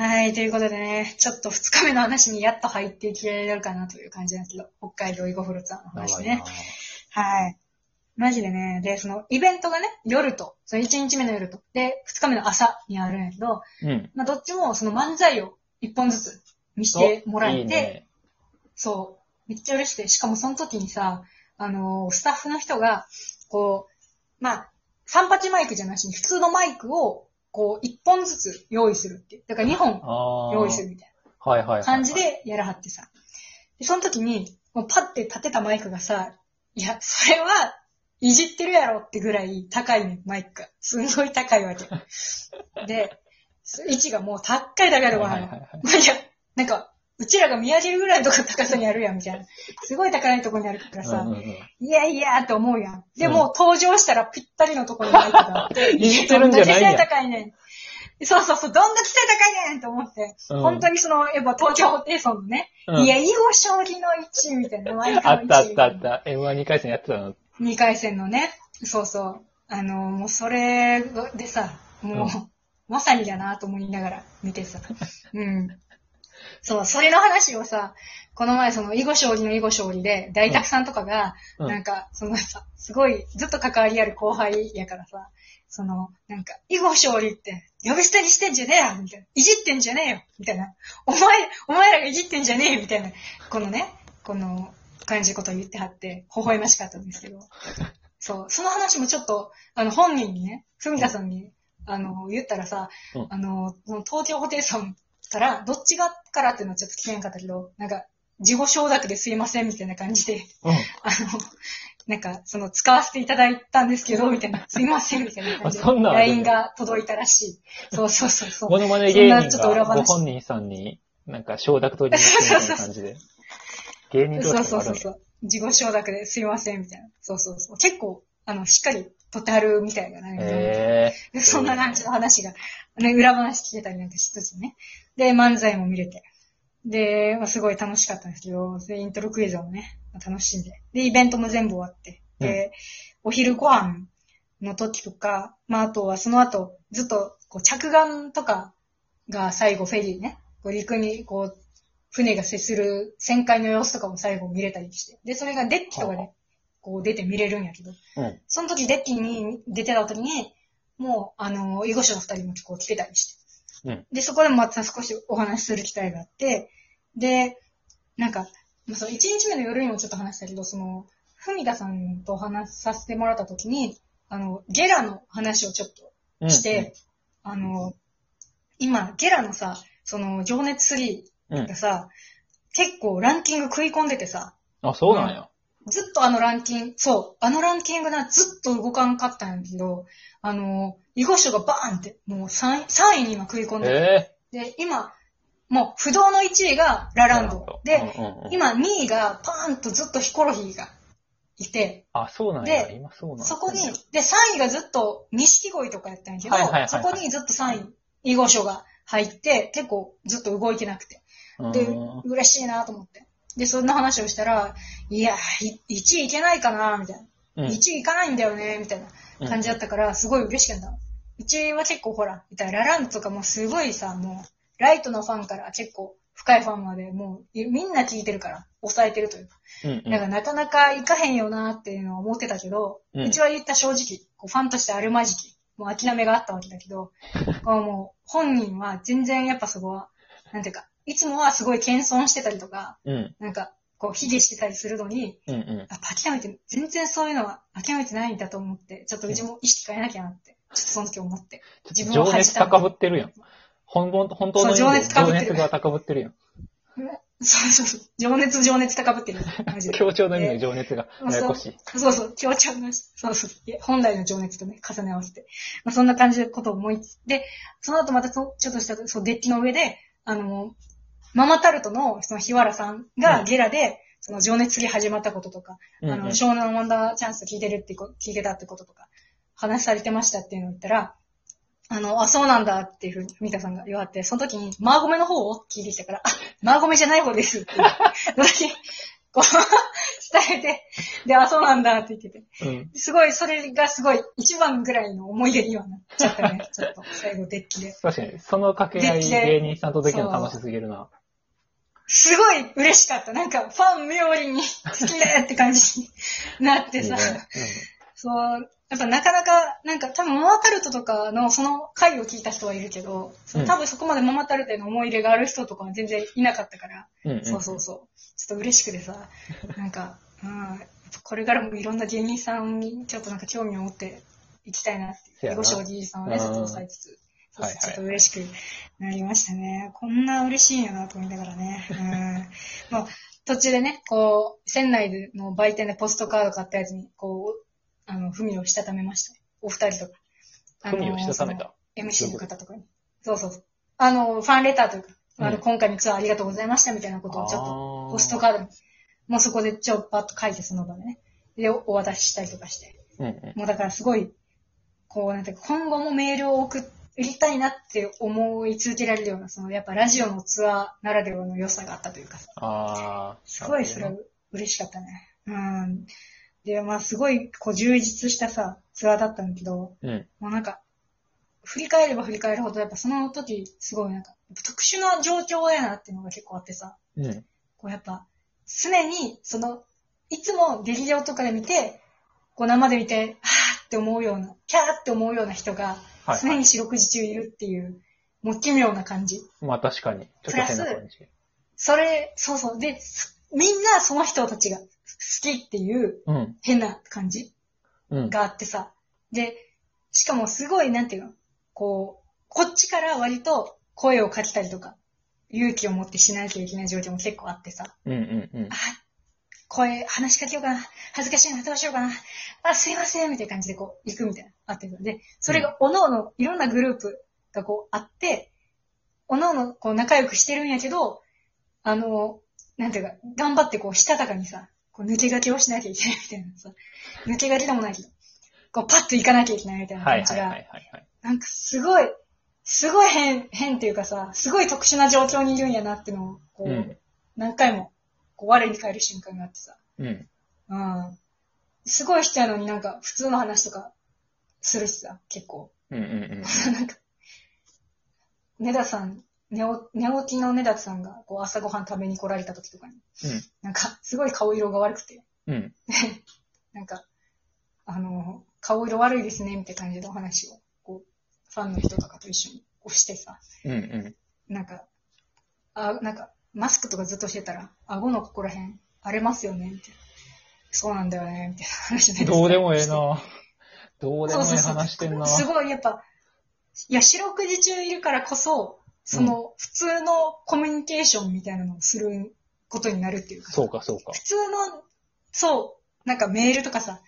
はい、ということでね、ちょっと二日目の話にやっと入っていけるかなという感じなんですけど、北海道囲碁フルーツの話ね。はい。マジでね、で、そのイベントがね、夜と、その1日目の夜と、で、2日目の朝にあるんやけど、うん。まあどっちもその漫才を1本ずつ見せてもらえて、いいね。そう、めっちゃ嬉しくて、しかもその時にさ、あのースタッフの人が、こう、まあ、三八マイクじゃなしに普通のマイクを、こう、1本ずつ用意するっていう。だから2本ああ。用意するみたいはいはいはい。な感じ。でやらはってさ。で、その時に、もうパッて立てたマイクがさ、いや、それは、いじってるやろってぐらい高いね、マイクが。すんごい高いわけ。で、位置がもう高いだけでわ、はいはいはいいや、なんか、うちらが見上げるぐらいのとこ高さにあるやん、みたいな。すごい高いとこにあるからさ、うんうんうんいやいやって思うやん。でうんも、登場したらぴったりのところにマイクがあって、いじってるんじゃないやん高いねん。そうそうそう、どんだけ背高いねんと思って、うん本当にその、やっぱ東京ホテイソンのね、うんいや、囲碁将棋の位置みたいな、あったあったあった。M12 回戦やってたの。2回戦のね、そうそう。あの、もうそれでさ、もう、うんまさにだなと思いながら見てさ。うん。そう、それの話をさ、この前その囲碁将棋の囲碁将棋で、大沢さんとかが、うんなんか、そのさ、すごいずっと関わりある後輩やからさ、その、なんか、囲碁将棋って、呼び捨てにしてんじゃねえよみたいな。いじってんじゃねえよみたいな。お前、お前らがいじってんじゃねえよみたいな。このね、この感じのことを言ってはって、微笑ましかったんですけど。そう、その話もちょっと、あの、本人にね、ふみたさんに、あの、言ったらさ、うんあの、その東京ホテイソンから、どっちがからっていうのはちょっと聞けなかったけど、なんか、自己承諾ですいませんみたいな感じで、うん。あの、なんか、その、使わせていただいたんですけど、みたいな、すいませんみたいな感じで、LINE が届いたらしい。そうそうそうそう。モノマネ芸人そんなちょっと裏が話ご本人さんに、なんか承諾取りに行くみたいな感じで。芸人同そう士があるのそうそうそう。自己承諾ですいません、みたいな。そうそうそう。結構、あの、しっかり取ってはるみたいなね。へでそんな感じの話が、ね、裏話聞けたりなんかしつつね。で、漫才も見れて。で、まあ、すごい楽しかったんですけど、で、イントロクイズもね、まあ楽しんで。で、イベントも全部終わって。で、お昼ご飯の時とか、まあ、あとはその後、ずっと、こう、着岸とかが最後フェリーね、こう陸に、こう、船が接する旋回の様子とかも最後見れたりして。で、それがデッキとかで、こう出て見れるんやけど、うん。その時デッキに出てた時に、もう、あの、囲碁書の二人もこう来てたりして。うんで、そこでもまた少しお話しする機会があって、で、なんか、まあ、その一日目の夜にもちょっと話したけど、その、ふみださんと話させてもらった時に、あの、ゲラの話をちょっとうんして、あの、今、ゲラのさ、その、情熱3うん。がさ、結構ランキング食い込んでてさ、あ、そうなんや。ずっとあのランキング、そう、あのランキングな、ずっと動かんかったんやけど、あの、囲碁書がバーンって、もう 3, 3位に今食い込んでえて、で、今、もう不動の1位がラえランド。で、、うんうんうん今2位がパーンとずっとヒコロヒーがいて、あ、そうなんや。で今そうなんやそこに、で、3位がずっと錦鯉とかやったんやけど、はいはいはいはいそこにずっと3位、囲碁書が入って、結構ずっと動いてなくて。でうん、嬉しいなと思って。で、そんな話をしたら、いや、い1位いけないかなみたいな。うん1位いかないんだよねみたいな感じだったから、すごい嬉しかった。うちは結構ほら、いたらラランドとかもすごいさ、もう、ライトのファンから結構深いファンまで、もう、みんな聞いてるから、抑えてるというか。うんうんだからなかなかいかへんよなっていうのは思ってたけど、ううんちは言った正直、こうファンとしてあるまじき、もう諦めがあったわけだけど、こうもう本人は全然やっぱそこは、なんていうか、いつもはすごい謙遜してたりとか、うん。なんか、こう、卑下してたりするのに、うんうん。あ、諦めて、全然そういうのは諦めてないんだと思って、ちょっとうちも意識変えなきゃなって、ちょっとその時思って。自分を情熱高ぶってるやん。本本本当の情で熱高ぶってる情熱が高ぶってるやん。そうそうそう。情熱、情熱高ぶってる。マジで。強調の意味の情熱がややこしい。そうそう、強調の、そうそう、本来の情熱とね、重ね合わせて。まあ、そんな感じのことを思いつつ、で、その後またそちょっとした、そう、デッキの上で、あの、ママタルトの、その日原さんがうんゲラで、その情熱次始まったこととか、うんうんあの、湘南ワンダーチャンス聞いてるってこ、聞いてたってこととか、話されてましたっていうのを言ったら、あの、あ、そうなんだっていうふうに、ミカさんが言われて、その時に、マーゴメの方を聞いてきたから、あ、マーゴメじゃない方ですって言って。その時こう、伝えて、で、あ、そうなんだって言ってて。うん。すごい、それがすごい、一番ぐらいの思い出にはなっちゃったね。ちょっと、最後、デッキで。確かに、その掛け合い芸人さんとできるの楽しすぎるな。すごい嬉しかった。なんか、ファン冥利に好きねって感じになってさ。いいね。そう、やっぱなかなか、なんか多分ママタルトとかのその回を聞いた人はいるけど、その多分そこまでママタルトへの思い入れがある人とかは全然いなかったから、うん。うん。そうそうそう。ちょっと嬉しくてさ、なんか、うん、これからもいろんな芸人さんにちょっとなんか興味を持っていきたいなって囲碁将棋さんをね、うんちょっと抑えつつ、はいはいちょっと嬉しくなりましたね。こんな嬉しいんやなと思いながらね。うん。まあ、途中でね、こう、船内での売店でポストカード買ったやつに、こう、あの、文をしたためました。お二人とか。あの文をしたためた。MC の方とかに。そうそうそう。あの、ファンレターというか、あの、うん今回のツアーありがとうございましたみたいなことをちょっと、とポストカードに、もうそこでちょっパッと書いてその場でね。で、お渡ししたりとかして。うんうん。もうだからすごい、こう、なんて今後もメールを送りたいなって思い続けられるような、その、やっぱラジオのツアーならではの良さがあったというかさ。ああ。すごいそれは嬉しかったね。うん。で、まあすごい、こう、充実したさ、ツアーだったんだけど、うん。もうなんか、振り返れば振り返るほど、やっぱその時、すごいなんか、特殊な状況やなっていうのが結構あってさ、うん。こうやっぱ、常に、その、いつも劇場とかで見て、こう生で見て、はーって思うような、キャーって思うような人が、はい常に四六時中いるっていう、もう奇妙な感じ。まあ確かに。ちょっと変な感じ。それ、そうそう。で、すみんなその人たちが好きっていううん。変な感じうん。があってさ。で、しかもすごい、なんていうのこう、こっちから割と声をかけたりとか、勇気を持ってしなきゃいけない状況も結構あってさ。うんうんうんあ。、声、話しかけようかな。恥ずかしいな、どうしようかな。あ、すいません、みたいな感じでこう、行くみたいな、あってるので、それが、おのおの、いろんなグループがこう、あって、おのおの、こう、仲良くしてるんやけど、あの、なんていうか、頑張ってこう、したたかにさ、こう、抜け駆けをしなきゃいけないみたいなさ、抜け駆けでもないけど、こう、パッと行かなきゃいけないみたいな感じが、はいはいはい。なんかすごい、すごい変、変っていうかさ、すごい特殊な状況にいるんやなっていうのを、こう、うん何回も、こう、我に返る瞬間があってさ、うん。うん。すごい人やのになんか普通の話とかするしさ、結構。うんうんうん。なんか、ネダさん、寝お寝起きのネダさんがこう朝ごはん食べに来られた時とかに、うんなんかすごい顔色が悪くて、うん。なんか、あの、顔色悪いですね、みたいな感じでお話を、こう、ファンの人とかと一緒にこうしてさ、うんうん。なんか、あ、なんか、マスクとかずっとしてたら、顎のここら辺荒れますよね、みたいな。そうなんだよね、みたいな話で。どうでもええな。どうでもええ話してんな。すごい、やっぱ、いや、四六時中いるからこそ、その、普通のコミュニケーションみたいなのをすることになるっていうか、そうかそうか。普通の、そう、なんかメールとかさ、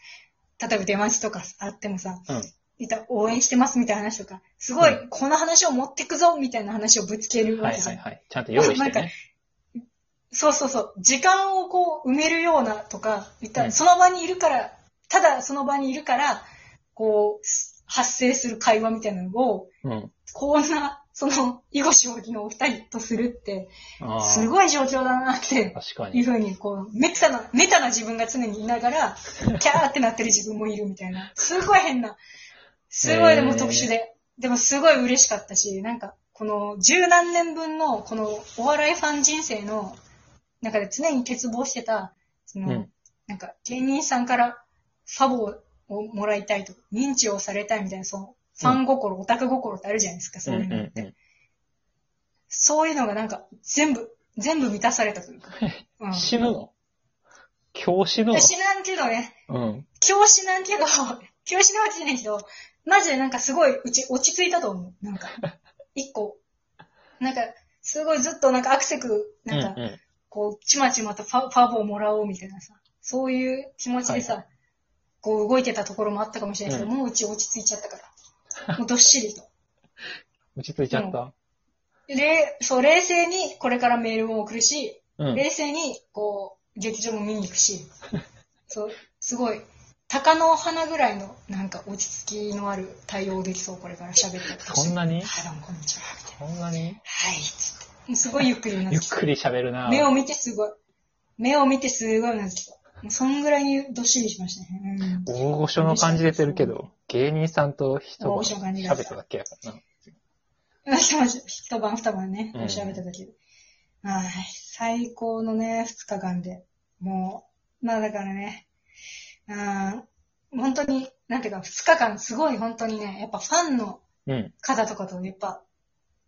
例えば出待ちとかあってもさ、うんいた応援してますみたいな話とか、すごい、うこの話を持ってくぞみたいな話をぶつけるわはけじゃん。いはいはい。ちゃんと用意してね。そうそうそう。時間をこう埋めるようなとか、いったうんその場にいるから、ただその場にいるから、こう、発生する会話みたいなのを、うん。こんな、その、囲碁将棋のお二人とするって。すごい状況だなって、確かに。いうふうに、こう、メタな、メタな自分が常にいながら、キャーってなってる自分もいるみたいな。すごい変な。すごいでも特殊で。でもすごい嬉しかったし、なんか、この十何年分の、このお笑いファン人生の中で常に欠乏してた、その、うんなんか芸人さんからファボをもらいたいとか、認知をされたいみたいな、その、ファン心、オタク心ってあるじゃないですか、そういうのって。うんうんそういうのがなんか、全部、全部満たされたというか。うん死ぬの？今日死ぬの？死なんけどね、うん。今日死なんけど、今日死ぬわけじゃないけど、マジでなんかすごいうち落ち着いたと思う。なんか、一個。なんか、すごいずっとなんかアクセク、うなんか、んうん。こう、ちまちまとファファボをもらおうみたいなさ、そういう気持ちでさ、はこう動いてたところもあったかもしれないけど、うもううち落ち着いちゃったから。もうどっしりと。落ち着いちゃった？で、そう、冷静にこれからメールも送るし、うん。冷静に、こう、劇場も見に行くし、そう、すごい、鷹の花ぐらいの、なんか落ち着きのある対応できそう、これから喋ってそんなに？はい、どうもこんにちは。そんなに？はい、つって。すごいゆっくりになってきてゆっくり喋るな目を見てすごい。目を見てすごいなんですよ。もうそんぐらいにどっしりしましたね。うん。大御所の感じ出てるけど、芸人さんと一晩大御所の感じが喋っただけやからな。一晩、一晩二晩ね、うん調べただけで。はい。最高のね、二日間で。もう、まあだからね、あー本当に、なんていうか、二日間すごい本当にね、やっぱファンのうん。方とかとやっぱ、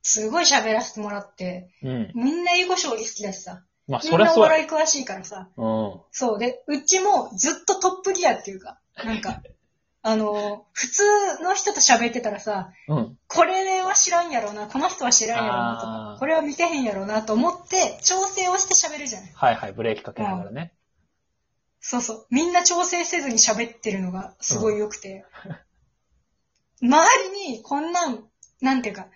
すごい喋らせてもらって、うん。みんな囲碁将棋好きだしさ、まあ、みんなおそりゃそうや。笑い詳しいからさ、うん。そう。で、うちもずっとトップギアっていうか、なんか、あの、普通の人と喋ってたらさ、うん。これは知らんやろうな、この人は知らんやろうなとあーか、これは見てへんやろうなと思って、調整をして喋るじゃん。はいはい、ブレーキかけながらね。そうそう。みんな調整せずに喋ってるのがすごい良くて。周りにこんなん、なんていうか、あ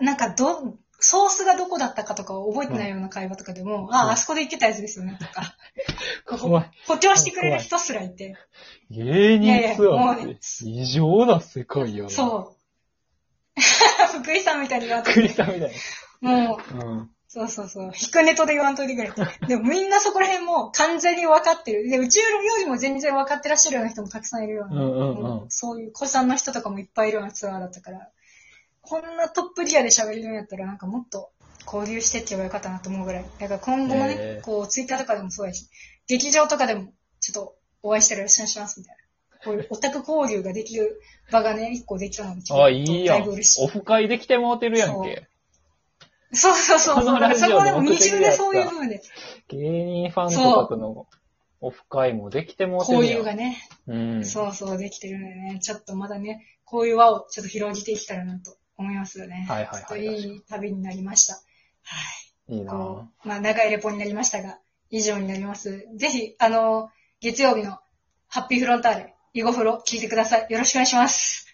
なんかど、ソースがどこだったかとかを覚えてないような会話とかでも、んあ、あそこで言ってたやつですよね、とか、怖い。補強してくれる人すらいて。芸人ツアーって異常な世界やな。そう。福井さんみたいに言わんといて。クリスタみたいもう、な。うん。そうそうそう。引くネトで言わんといてくれ。でもみんなそこら辺も完全に分かってる。で、宇宙よりも全然分かってらっしゃるような人もたくさんいるような。うんうんうんもそういう子さんの人とかもいっぱいいるようなツアーだったから、こんなトップギアで喋れるんやったらなんかもっと交流してって言えばよかったなと思うぐらい。だから今後もね、へーこうツイッターとかでもそうやし、劇場とかでもちょっとお会いしたらよろしくお願いしますみたいな。こういうオタク交流ができる場がね、一個できたので、あ、いいやんオ。フ会できてもうてるやんけ。そうそうそうそう。そこでも二重でそういう部分で芸人ファンとかとのオフ会もできてもうてる交。流がね、うん。そうそうできてるのでね、ちょっとまだね、こういう輪をちょっと広げていけたらなと思いますよね。はいはいはいいい旅になりました。はい。いいなまあ長いレポになりましたが、以上になります。ぜひ、あの、月曜日のハッピーフロンターレ、囲碁フロ聞いてください。よろしくお願いします。